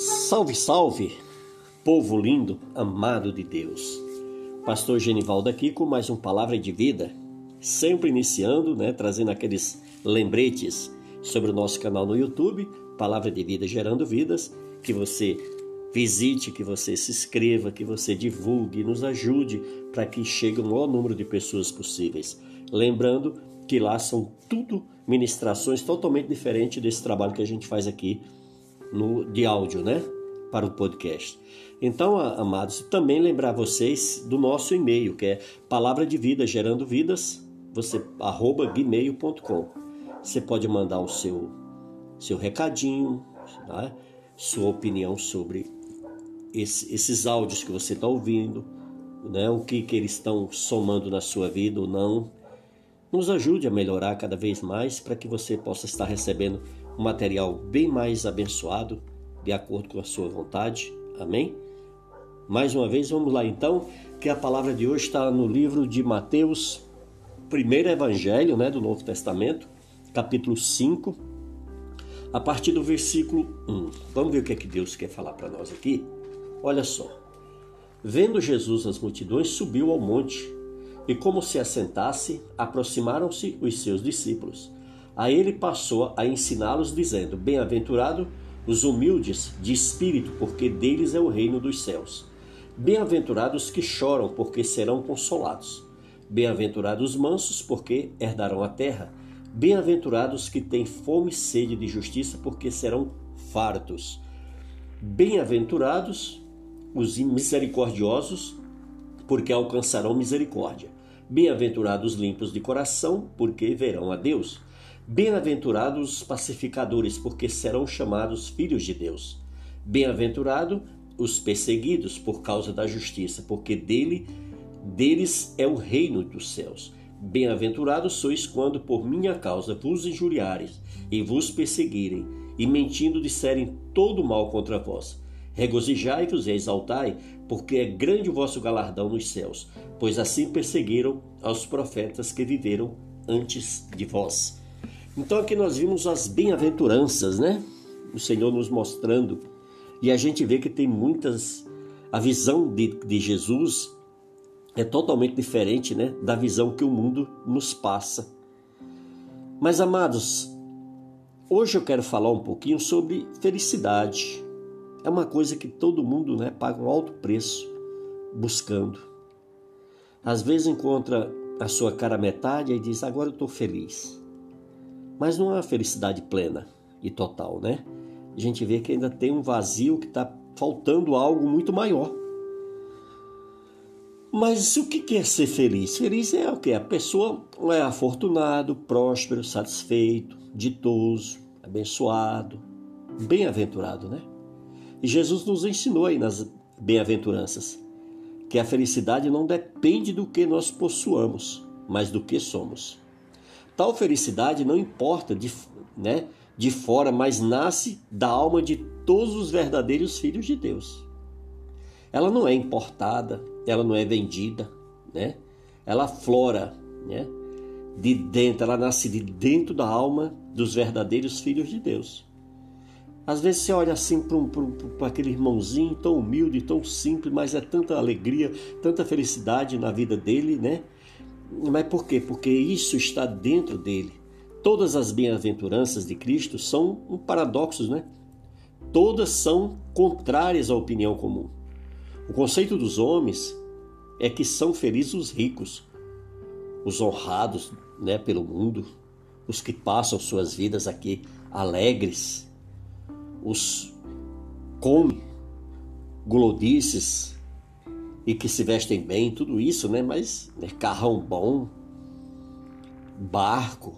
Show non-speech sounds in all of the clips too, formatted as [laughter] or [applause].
Salve, salve, povo lindo, amado de Deus. Pastor Genivaldo aqui com mais um Palavra de Vida, sempre iniciando, né, trazendo aqueles lembretes sobre o nosso canal no YouTube, Palavra de Vida Gerando Vidas, que você visite, que você se inscreva, que você divulgue, nos ajude para que chegue o maior número de pessoas possíveis. Lembrando que lá são tudo ministrações totalmente diferentes desse trabalho que a gente faz aqui no, de áudio, né? Para o podcast. Então, amados, também lembrar vocês do nosso e-mail, que é palavra de vida gerando vidas, você arroba gmail.com. Você pode mandar o seu seu recadinho, né? sua opinião sobre esse, esses áudios que você está ouvindo, né? o que, que eles estão somando na sua vida ou não. Nos ajude a melhorar cada vez mais para que você possa estar recebendo um material bem mais abençoado, de acordo com a sua vontade. Amém? Mais uma vez, vamos lá então, que a palavra de hoje está no livro de Mateus, primeiro evangelho né, do Novo Testamento, capítulo 5, a partir do versículo 1. Vamos ver o que é que Deus quer falar para nós aqui? Olha só. Vendo Jesus as multidões, subiu ao monte, e como se assentasse, aproximaram-se os seus discípulos. A ele passou a ensiná-los, dizendo: Bem-aventurado os humildes de espírito, porque deles é o reino dos céus. Bem-aventurados que choram, porque serão consolados. Bem-aventurados os mansos, porque herdarão a terra. Bem-aventurados que têm fome e sede de justiça, porque serão fartos. Bem-aventurados os misericordiosos, porque alcançarão misericórdia. Bem-aventurados limpos de coração, porque verão a Deus. Bem-aventurados os pacificadores, porque serão chamados filhos de Deus. Bem-aventurado os perseguidos por causa da justiça, porque dele deles é o reino dos céus. Bem-aventurados sois quando por minha causa vos injuriarem e vos perseguirem, e mentindo disserem todo mal contra vós. Regozijai-vos e exaltai, porque é grande o vosso galardão nos céus, pois assim perseguiram aos profetas que viveram antes de vós. Então aqui nós vimos as bem-aventuranças, né? O Senhor nos mostrando. E a gente vê que tem muitas. A visão de, de Jesus é totalmente diferente, né? Da visão que o mundo nos passa. Mas amados, hoje eu quero falar um pouquinho sobre felicidade. É uma coisa que todo mundo né, paga um alto preço buscando. Às vezes encontra a sua cara metade e diz: Agora eu estou feliz. Mas não é uma felicidade plena e total, né? A gente vê que ainda tem um vazio que está faltando algo muito maior. Mas o que é ser feliz? Feliz é o que? A pessoa é afortunado, próspero, satisfeito, ditoso, abençoado, bem-aventurado, né? E Jesus nos ensinou aí nas bem-aventuranças que a felicidade não depende do que nós possuamos, mas do que somos. Tal felicidade não importa de, né, de fora, mas nasce da alma de todos os verdadeiros filhos de Deus. Ela não é importada, ela não é vendida, né? Ela flora, né? De dentro, ela nasce de dentro da alma dos verdadeiros filhos de Deus. Às vezes você olha assim para um, aquele irmãozinho tão humilde, tão simples, mas é tanta alegria, tanta felicidade na vida dele, né? Mas por quê? Porque isso está dentro dele. Todas as bem-aventuranças de Cristo são um paradoxos, né? Todas são contrárias à opinião comum. O conceito dos homens é que são felizes os ricos, os honrados né, pelo mundo, os que passam suas vidas aqui alegres, os comem glodices, e que se vestem bem, tudo isso, né? Mas né, carrão bom, barco,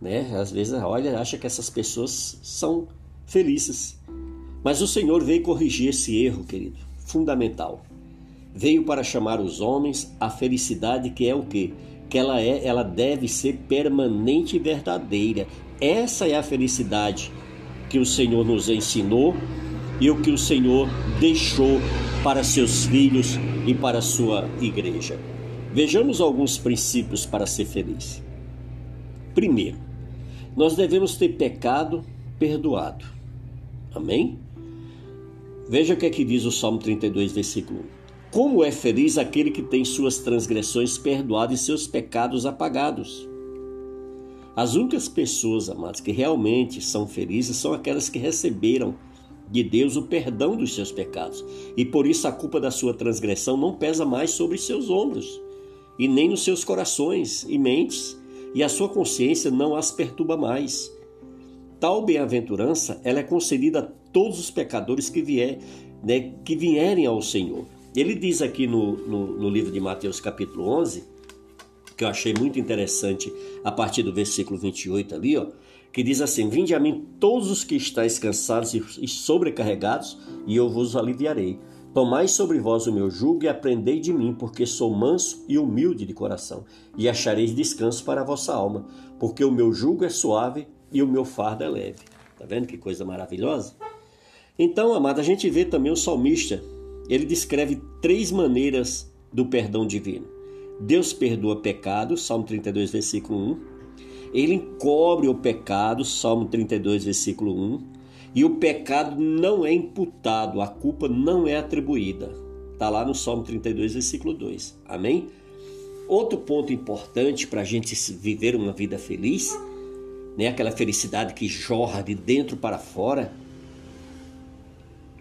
né? Às vezes, olha, acha que essas pessoas são felizes. Mas o Senhor veio corrigir esse erro, querido, fundamental. Veio para chamar os homens à felicidade que é o quê? Que ela é, ela deve ser permanente e verdadeira. Essa é a felicidade que o Senhor nos ensinou e o que o Senhor deixou para seus filhos e para sua igreja. Vejamos alguns princípios para ser feliz. Primeiro, nós devemos ter pecado perdoado. Amém? Veja o que é que diz o Salmo 32, versículo 1. Como é feliz aquele que tem suas transgressões perdoadas e seus pecados apagados. As únicas pessoas, amados, que realmente são felizes são aquelas que receberam de Deus o perdão dos seus pecados. E por isso a culpa da sua transgressão não pesa mais sobre seus ombros, e nem nos seus corações e mentes, e a sua consciência não as perturba mais. Tal bem-aventurança ela é concedida a todos os pecadores que, vier, né, que vierem ao Senhor. Ele diz aqui no, no, no livro de Mateus, capítulo 11, que eu achei muito interessante a partir do versículo 28 ali, ó, que diz assim: Vinde a mim todos os que estáis cansados e sobrecarregados, e eu vos aliviarei. Tomai sobre vós o meu jugo e aprendei de mim, porque sou manso e humilde de coração, e achareis descanso para a vossa alma, porque o meu jugo é suave e o meu fardo é leve. Tá vendo que coisa maravilhosa? Então, amado, a gente vê também o salmista, ele descreve três maneiras do perdão divino. Deus perdoa pecados, Salmo 32, versículo 1. Ele encobre o pecado, Salmo 32, versículo 1. E o pecado não é imputado, a culpa não é atribuída. Está lá no Salmo 32, versículo 2. Amém? Outro ponto importante para a gente viver uma vida feliz, né? aquela felicidade que jorra de dentro para fora,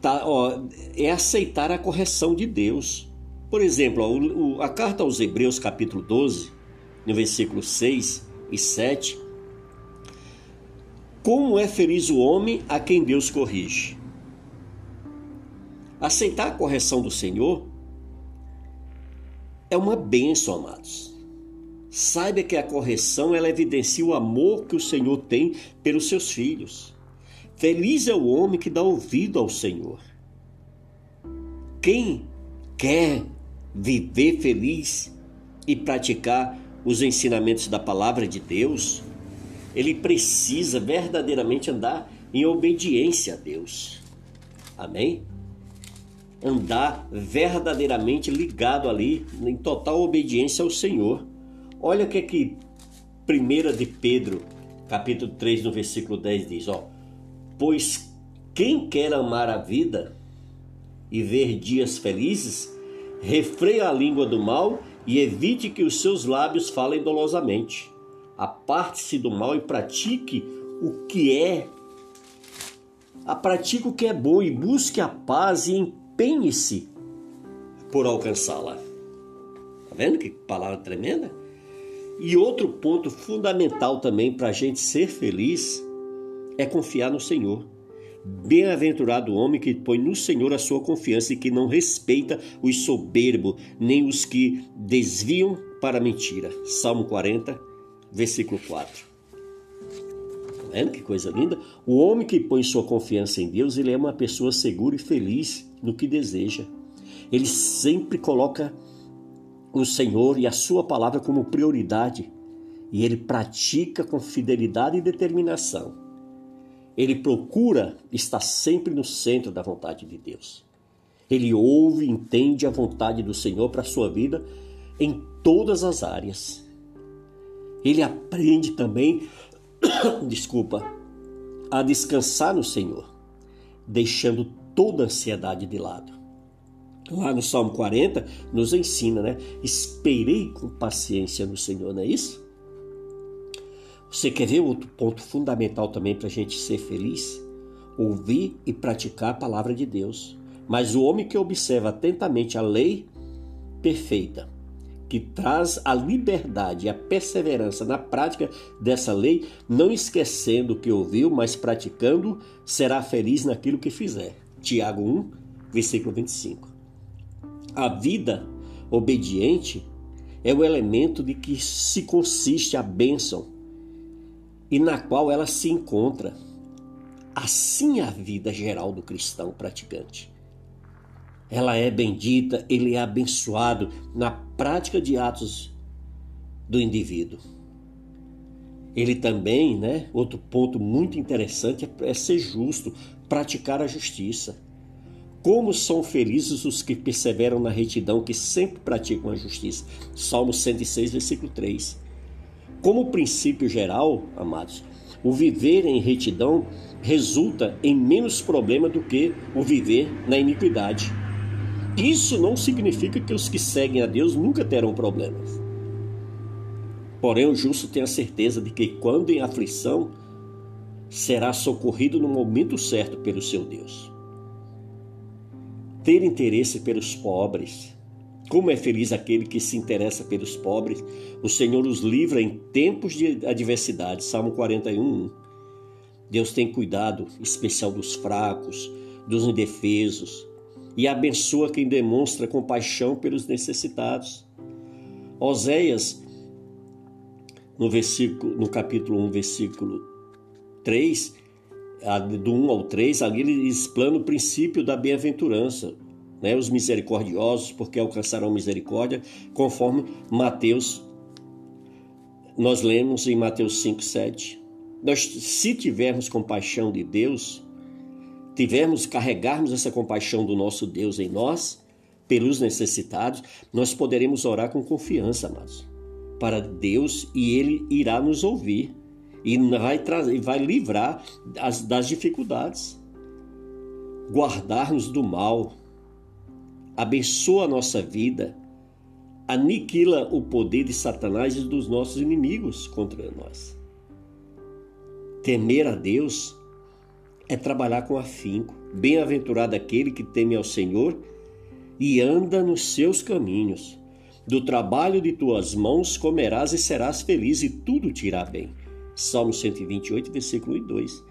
tá, ó, é aceitar a correção de Deus. Por exemplo, a carta aos Hebreus, capítulo 12, no versículo 6 e 7. Como é feliz o homem a quem Deus corrige? Aceitar a correção do Senhor é uma bênção, amados. Saiba que a correção ela evidencia o amor que o Senhor tem pelos seus filhos. Feliz é o homem que dá ouvido ao Senhor. Quem quer viver feliz e praticar os ensinamentos da palavra de Deus, ele precisa verdadeiramente andar em obediência a Deus. Amém? Andar verdadeiramente ligado ali, em total obediência ao Senhor. Olha o que é que 1 de Pedro, capítulo 3, no versículo 10 diz, ó: "Pois quem quer amar a vida e ver dias felizes, refreia a língua do mal e evite que os seus lábios falem dolosamente. Aparte-se do mal e pratique o que é. A pratique o que é bom e busque a paz e empenhe-se por alcançá-la. Tá vendo que palavra tremenda? E outro ponto fundamental também para a gente ser feliz é confiar no Senhor. Bem-aventurado o homem que põe no Senhor a sua confiança e que não respeita os soberbos, nem os que desviam para a mentira. Salmo 40, versículo 4. Tá vendo que coisa linda? O homem que põe sua confiança em Deus, ele é uma pessoa segura e feliz no que deseja. Ele sempre coloca o Senhor e a sua palavra como prioridade e ele pratica com fidelidade e determinação ele procura estar sempre no centro da vontade de Deus. Ele ouve e entende a vontade do Senhor para a sua vida em todas as áreas. Ele aprende também, [coughs] desculpa, a descansar no Senhor, deixando toda a ansiedade de lado. Lá no Salmo 40 nos ensina, né? Esperei com paciência no Senhor, não é isso? Você quer ver outro ponto fundamental também para a gente ser feliz? Ouvir e praticar a palavra de Deus. Mas o homem que observa atentamente a lei perfeita, que traz a liberdade e a perseverança na prática dessa lei, não esquecendo o que ouviu, mas praticando, será feliz naquilo que fizer. Tiago 1, versículo 25. A vida obediente é o elemento de que se consiste a bênção e na qual ela se encontra. Assim é a vida geral do cristão praticante. Ela é bendita, ele é abençoado na prática de atos do indivíduo. Ele também, né, outro ponto muito interessante é ser justo, praticar a justiça. Como são felizes os que perseveram na retidão, que sempre praticam a justiça. Salmo 106, versículo 3. Como princípio geral, amados, o viver em retidão resulta em menos problema do que o viver na iniquidade. Isso não significa que os que seguem a Deus nunca terão problemas. Porém, o justo tem a certeza de que, quando em aflição, será socorrido no momento certo pelo seu Deus. Ter interesse pelos pobres. Como é feliz aquele que se interessa pelos pobres. O Senhor os livra em tempos de adversidade. Salmo 41. Deus tem cuidado especial dos fracos, dos indefesos e abençoa quem demonstra compaixão pelos necessitados. Oséias, no versículo, no capítulo 1, versículo 3, do 1 ao 3, ali ele explana o princípio da bem-aventurança. Né? Os misericordiosos, porque alcançarão misericórdia, conforme Mateus, nós lemos em Mateus 5, 7. Nós, se tivermos compaixão de Deus, tivermos, carregarmos essa compaixão do nosso Deus em nós, pelos necessitados, nós poderemos orar com confiança, amados, para Deus e Ele irá nos ouvir e vai, trazer, vai livrar das, das dificuldades, guardar-nos do mal, abençoa a nossa vida, aniquila o poder de Satanás e dos nossos inimigos contra nós. Temer a Deus é trabalhar com afinco. Bem-aventurado aquele que teme ao Senhor e anda nos seus caminhos. Do trabalho de tuas mãos comerás e serás feliz, e tudo te irá bem. Salmo 128, versículo 1 e 2.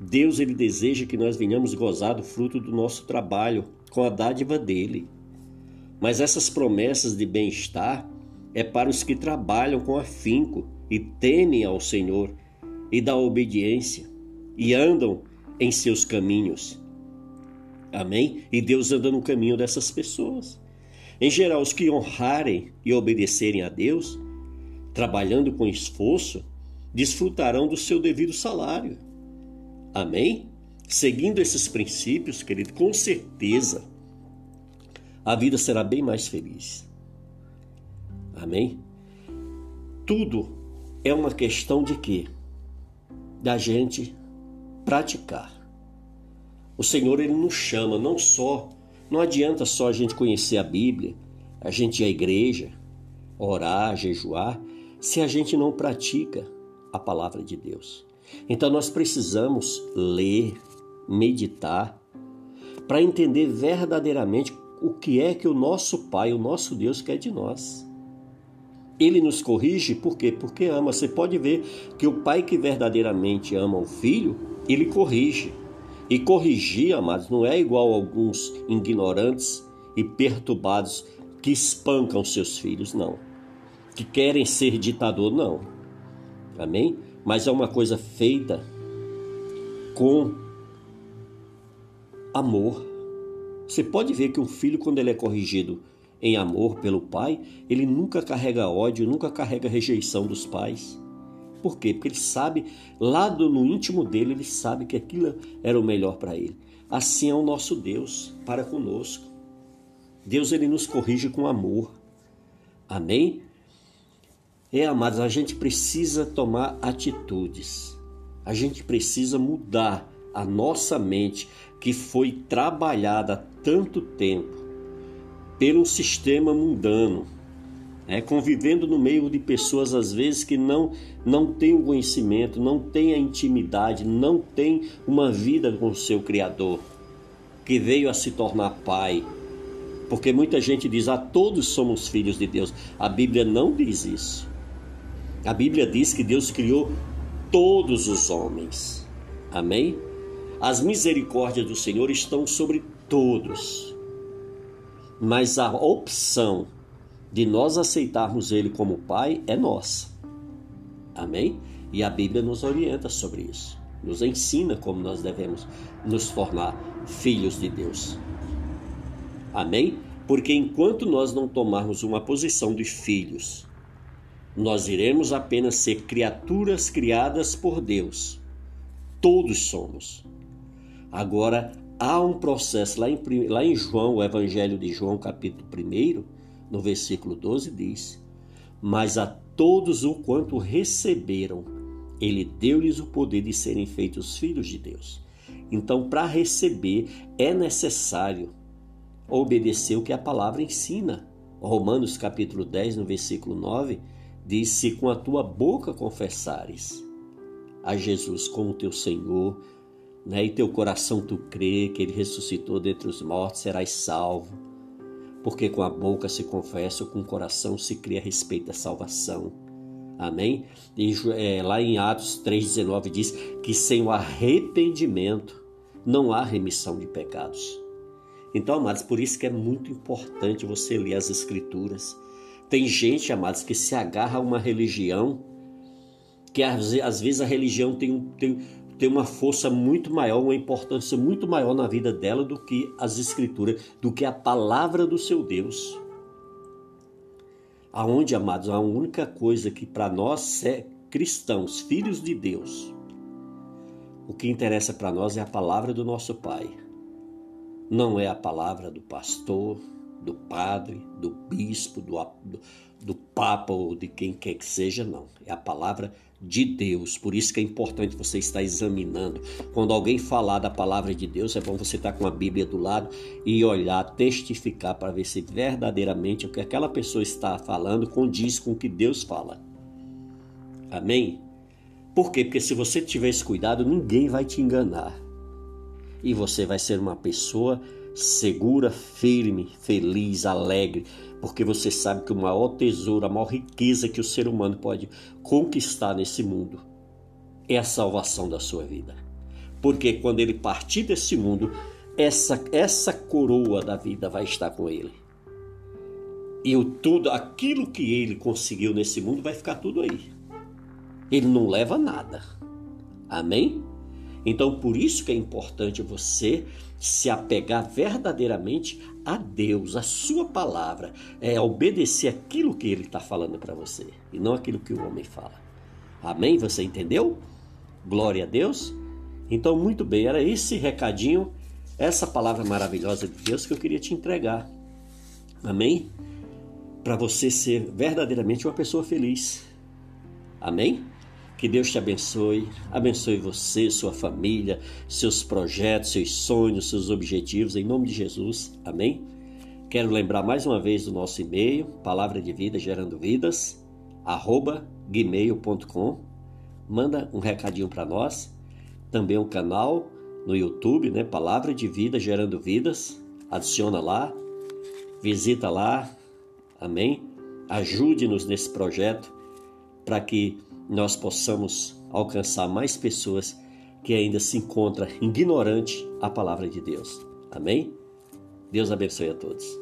Deus ele deseja que nós venhamos gozar do fruto do nosso trabalho, com a dádiva dele. Mas essas promessas de bem-estar é para os que trabalham com afinco e temem ao Senhor e da obediência e andam em seus caminhos. Amém? E Deus anda no caminho dessas pessoas. Em geral, os que honrarem e obedecerem a Deus, trabalhando com esforço, desfrutarão do seu devido salário. Amém? Seguindo esses princípios, querido, com certeza a vida será bem mais feliz. Amém? Tudo é uma questão de quê? Da gente praticar. O Senhor ele nos chama não só, não adianta só a gente conhecer a Bíblia, a gente ir à igreja, orar, jejuar, se a gente não pratica a palavra de Deus. Então nós precisamos ler, meditar, para entender verdadeiramente o que é que o nosso Pai, o nosso Deus quer de nós. Ele nos corrige por quê? Porque ama. Você pode ver que o pai que verdadeiramente ama o filho, ele corrige. E corrigir, amados, não é igual alguns ignorantes e perturbados que espancam seus filhos, não. Que querem ser ditador, não. Amém? Mas é uma coisa feita com amor. Você pode ver que um filho, quando ele é corrigido em amor pelo pai, ele nunca carrega ódio, nunca carrega rejeição dos pais. Por quê? Porque ele sabe, lá no íntimo dele, ele sabe que aquilo era o melhor para ele. Assim é o nosso Deus para conosco. Deus ele nos corrige com amor. Amém? É, amados, a gente precisa tomar atitudes. A gente precisa mudar a nossa mente que foi trabalhada há tanto tempo pelo sistema mundano, né? convivendo no meio de pessoas às vezes que não não têm o conhecimento, não têm a intimidade, não têm uma vida com o seu Criador, que veio a se tornar pai. Porque muita gente diz: "Ah, todos somos filhos de Deus". A Bíblia não diz isso. A Bíblia diz que Deus criou todos os homens. Amém? As misericórdias do Senhor estão sobre todos. Mas a opção de nós aceitarmos Ele como Pai é nossa. Amém? E a Bíblia nos orienta sobre isso. Nos ensina como nós devemos nos tornar filhos de Deus. Amém? Porque enquanto nós não tomarmos uma posição de filhos, nós iremos apenas ser criaturas criadas por Deus. Todos somos. Agora, há um processo lá em, lá em João, o Evangelho de João, capítulo 1, no versículo 12, diz: Mas a todos o quanto receberam, Ele deu-lhes o poder de serem feitos filhos de Deus. Então, para receber, é necessário obedecer o que a palavra ensina. Romanos capítulo 10, no versículo 9, diz: Se com a tua boca confessares a Jesus como teu Senhor, né, e teu coração tu crê que ele ressuscitou dentre os mortos, serás salvo. Porque com a boca se confessa, com o coração se crê a respeito da salvação. Amém? E, é, lá em Atos 3,19 diz que sem o arrependimento não há remissão de pecados. Então, amados, por isso que é muito importante você ler as Escrituras. Tem gente, amados, que se agarra a uma religião que às, vezes a religião tem, tem, tem uma força muito maior, uma importância muito maior na vida dela do que as Escrituras, do que a palavra do seu Deus. Aonde, amados, a única coisa que para nós é cristãos, filhos de Deus, o que interessa para nós é a palavra do nosso Pai. Não é a palavra do pastor, do padre, do bispo, do, do, do papa ou de quem quer que seja, não. É a palavra de Deus. Por isso que é importante você estar examinando. Quando alguém falar da palavra de Deus, é bom você estar com a Bíblia do lado e olhar, testificar para ver se verdadeiramente o que aquela pessoa está falando condiz com o que Deus fala. Amém? Por quê? Porque se você tiver esse cuidado, ninguém vai te enganar. E você vai ser uma pessoa segura, firme, feliz, alegre, porque você sabe que o maior tesouro, a maior riqueza que o ser humano pode conquistar nesse mundo é a salvação da sua vida. Porque quando ele partir desse mundo, essa essa coroa da vida vai estar com ele. E o tudo aquilo que ele conseguiu nesse mundo vai ficar tudo aí. Ele não leva nada. Amém? Então, por isso que é importante você se apegar verdadeiramente a Deus, a Sua palavra, é obedecer aquilo que Ele está falando para você e não aquilo que o homem fala. Amém? Você entendeu? Glória a Deus. Então, muito bem, era esse recadinho, essa palavra maravilhosa de Deus que eu queria te entregar. Amém? Para você ser verdadeiramente uma pessoa feliz. Amém? Que Deus te abençoe, abençoe você, sua família, seus projetos, seus sonhos, seus objetivos, em nome de Jesus. Amém? Quero lembrar mais uma vez do nosso e-mail, palavra de vida gerando vidas, arroba gmail.com. Manda um recadinho para nós. Também o um canal no YouTube, né? Palavra de Vida Gerando Vidas. Adiciona lá, visita lá. Amém? Ajude-nos nesse projeto para que nós possamos alcançar mais pessoas que ainda se encontram ignorante a palavra de Deus. Amém? Deus abençoe a todos.